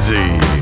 DJ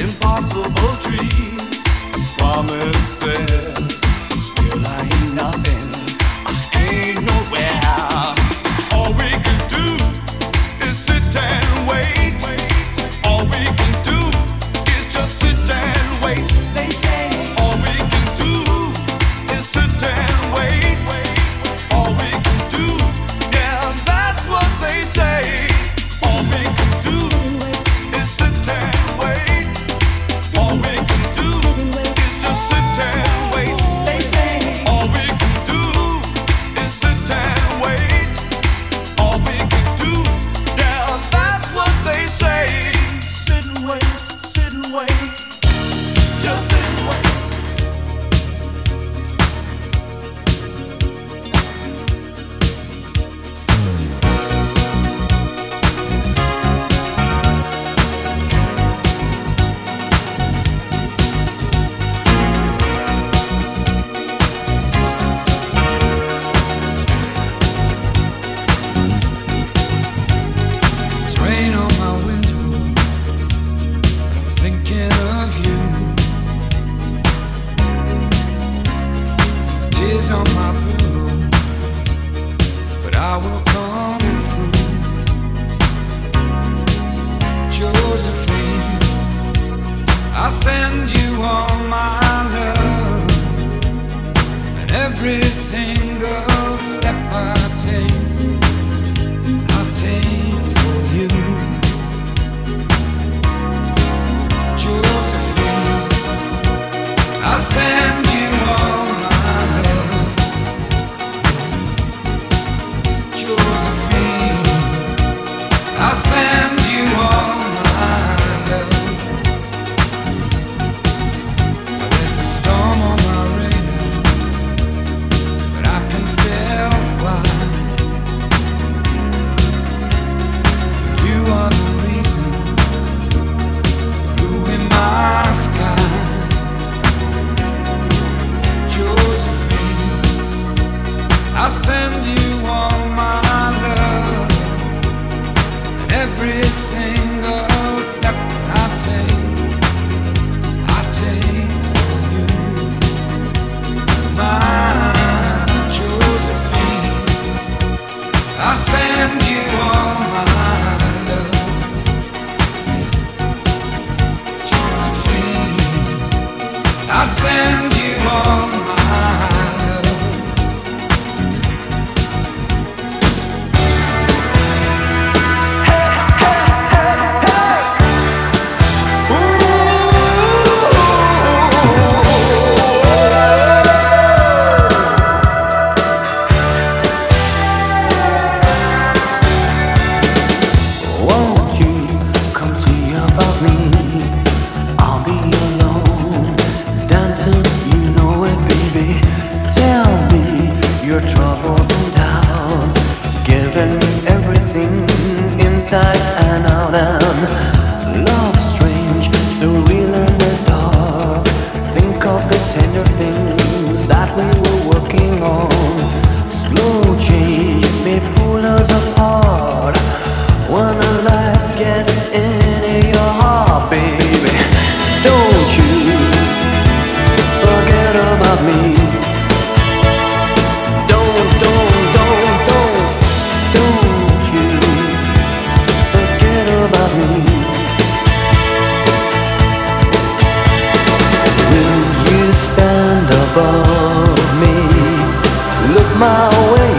impossible dreams, promises, still I ain't nothing, I ain't nowhere. Above me? Look my way,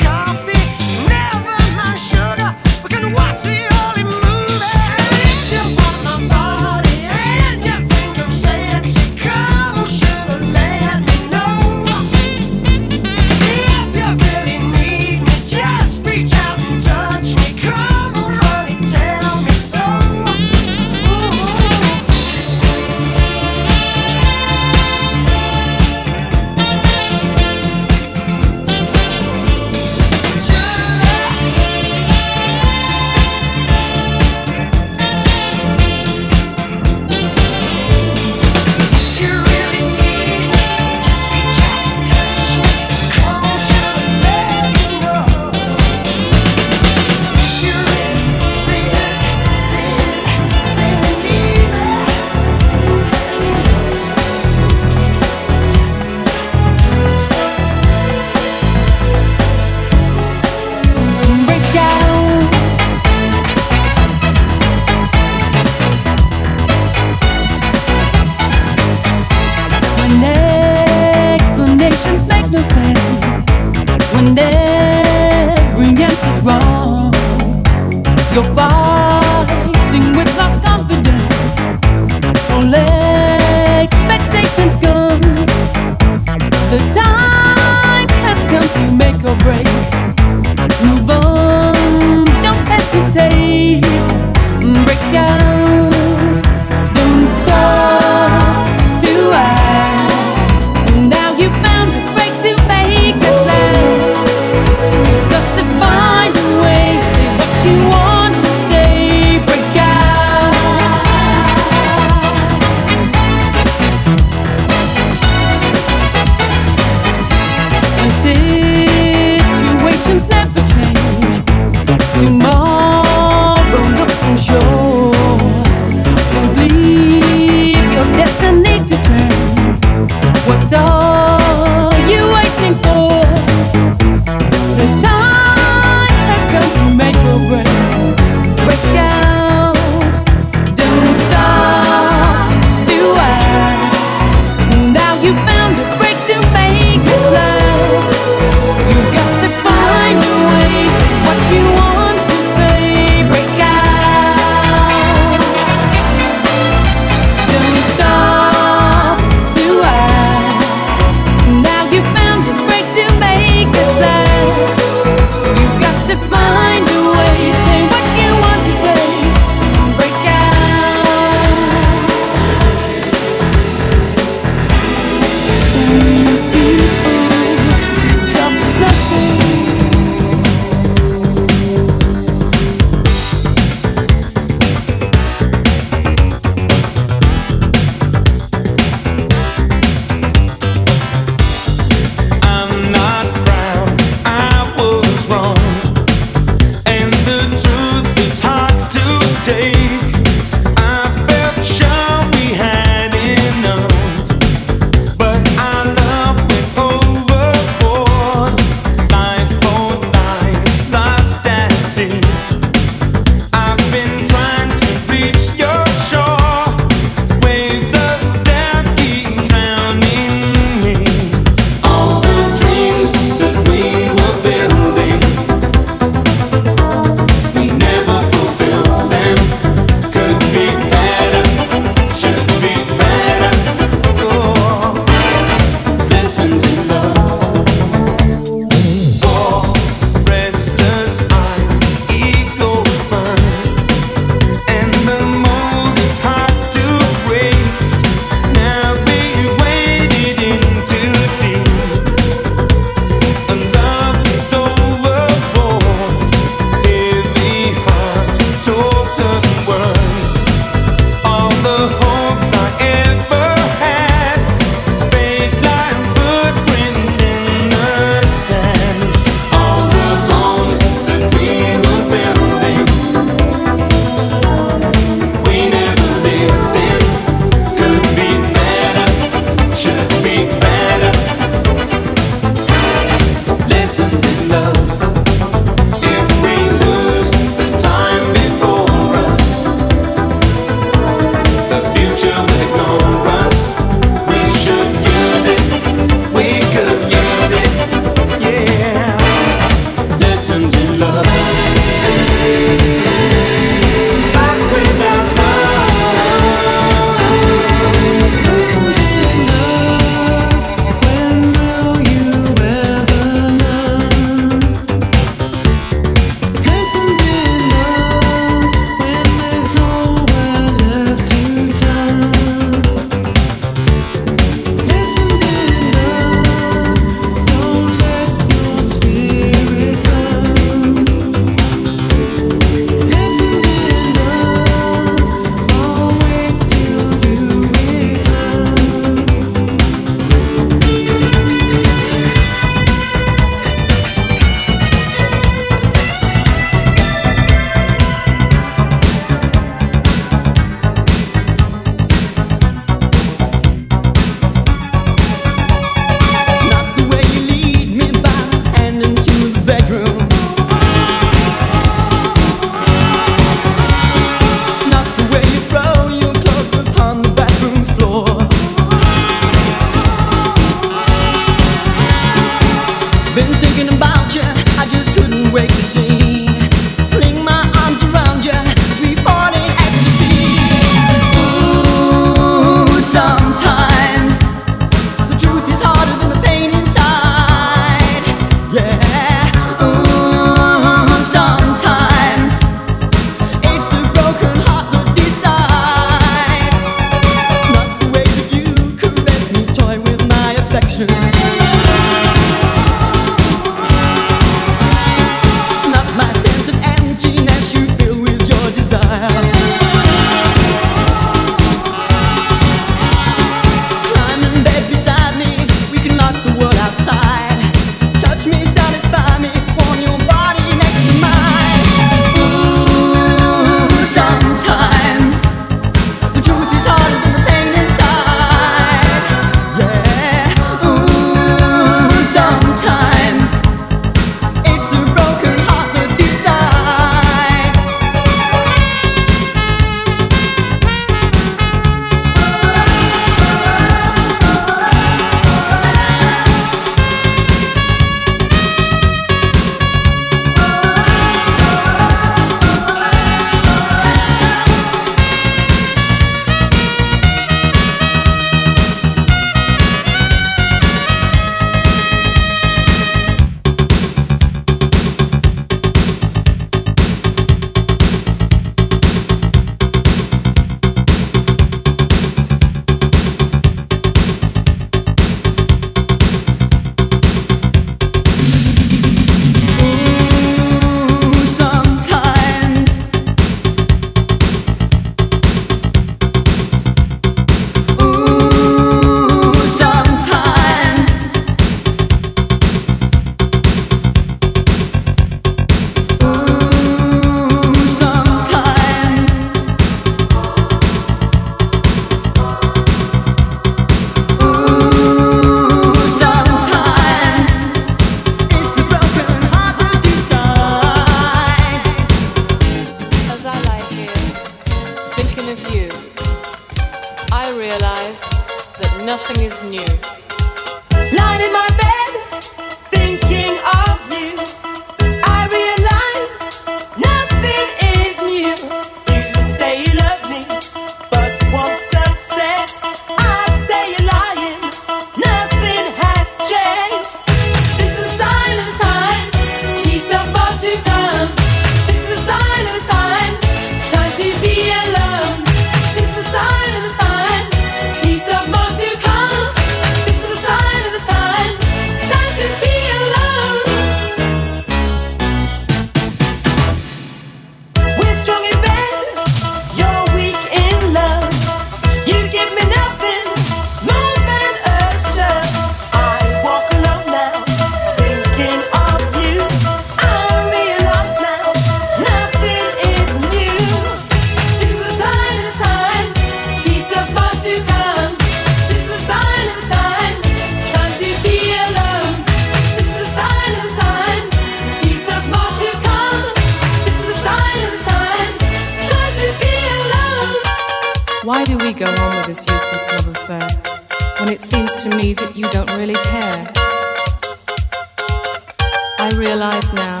now,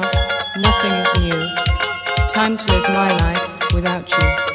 nothing is new. Time to live my life without you.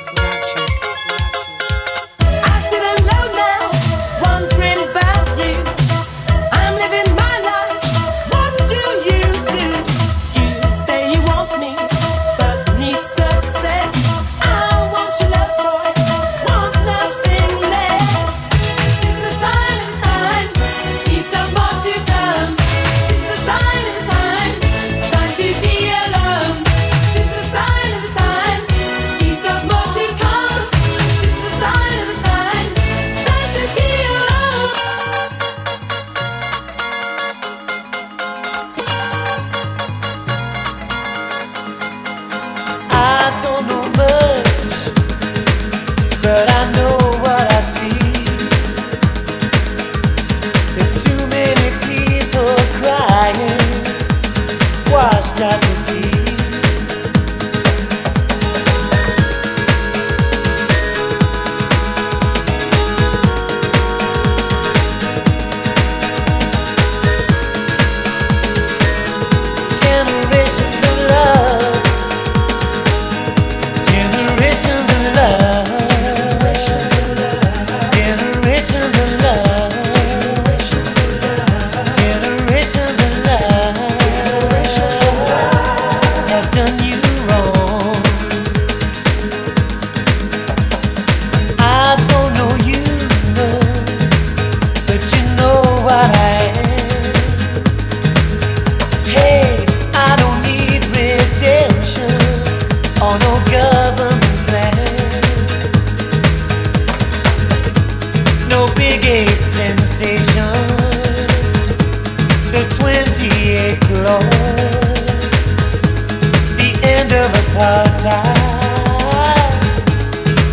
paper tight.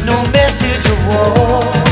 No message of war.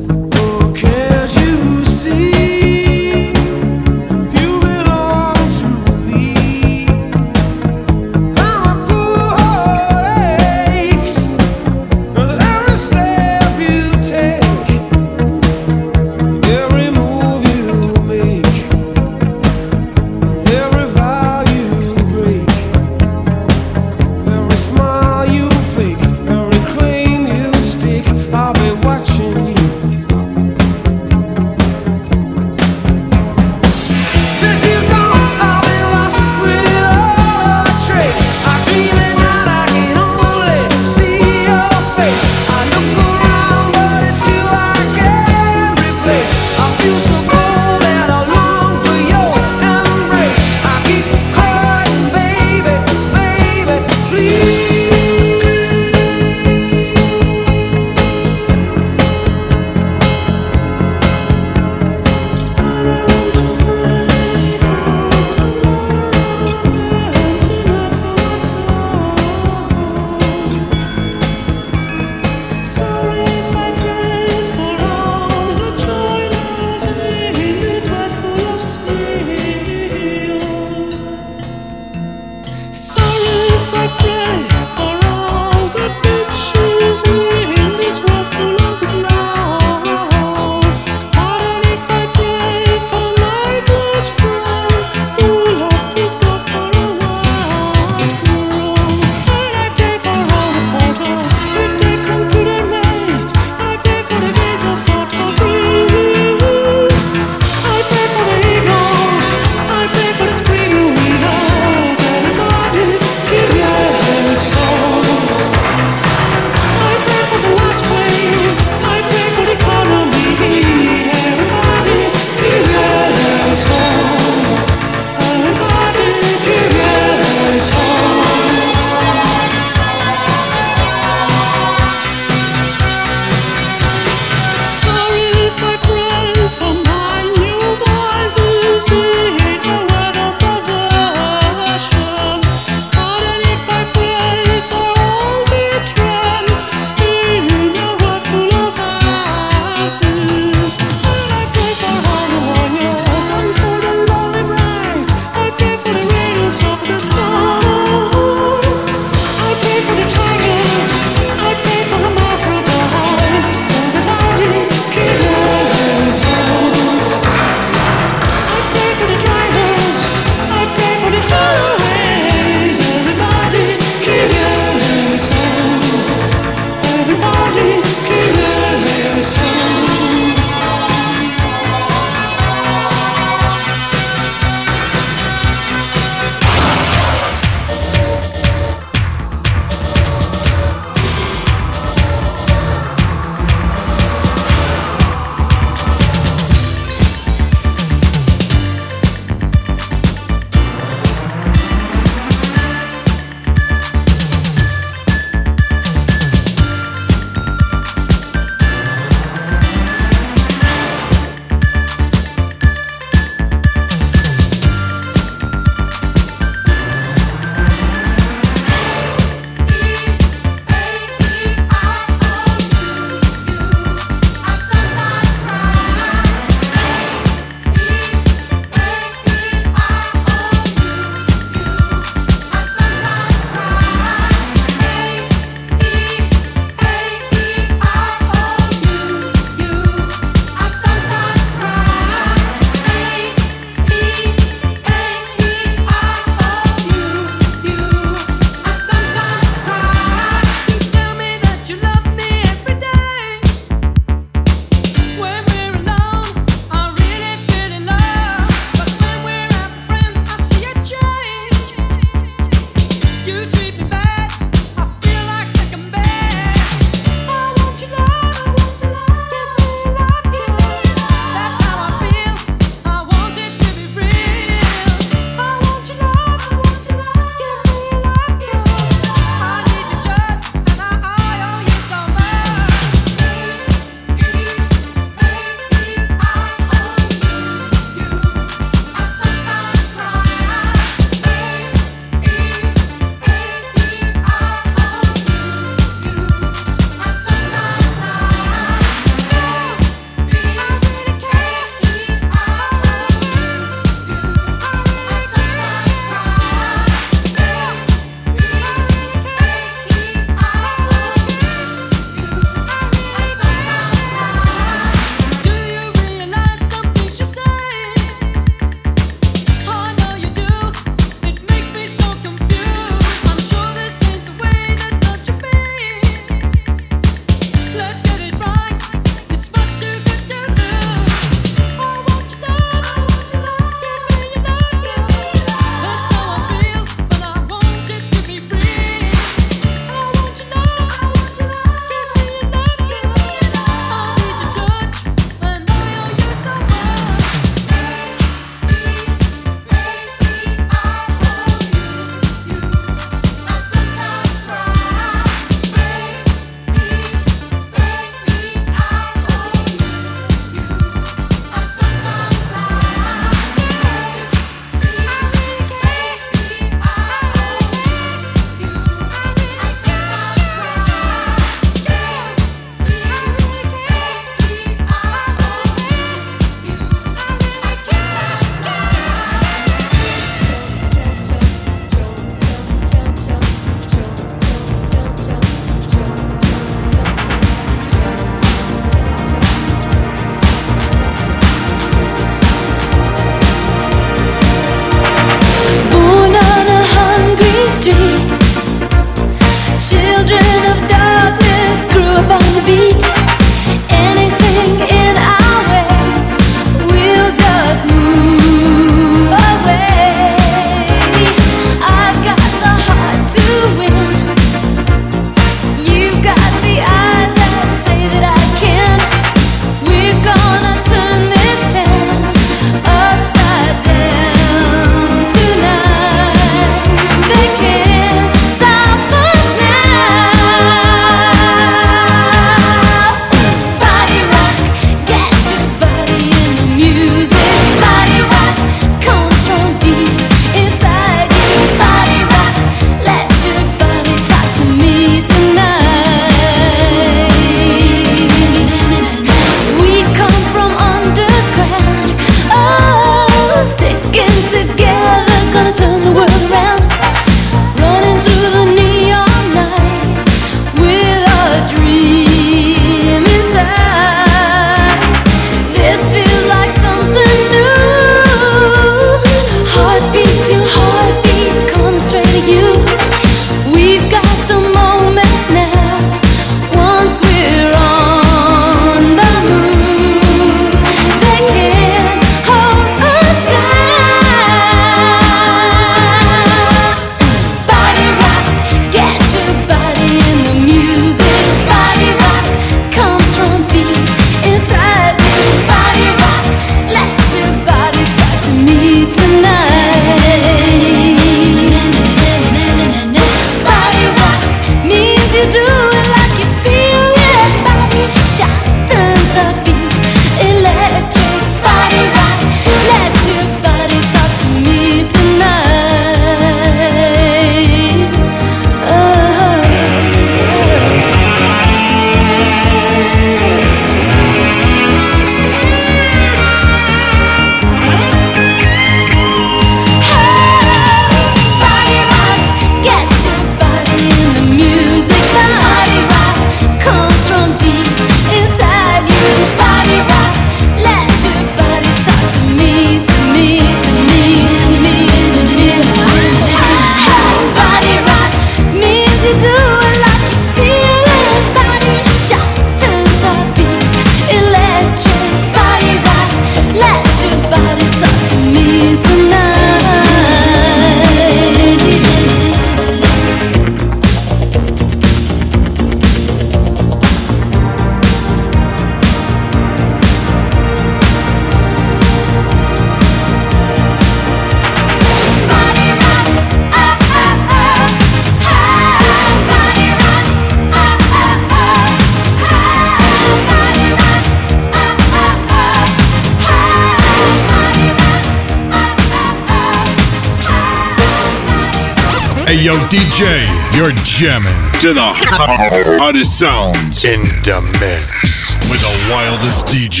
DJ, you're jamming to the hottest sounds in the mix with the wildest DJ.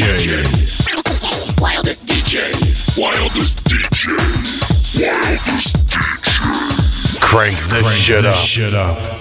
Wildest DJ. Wildest DJ. Wildest DJ. Crank the shit up.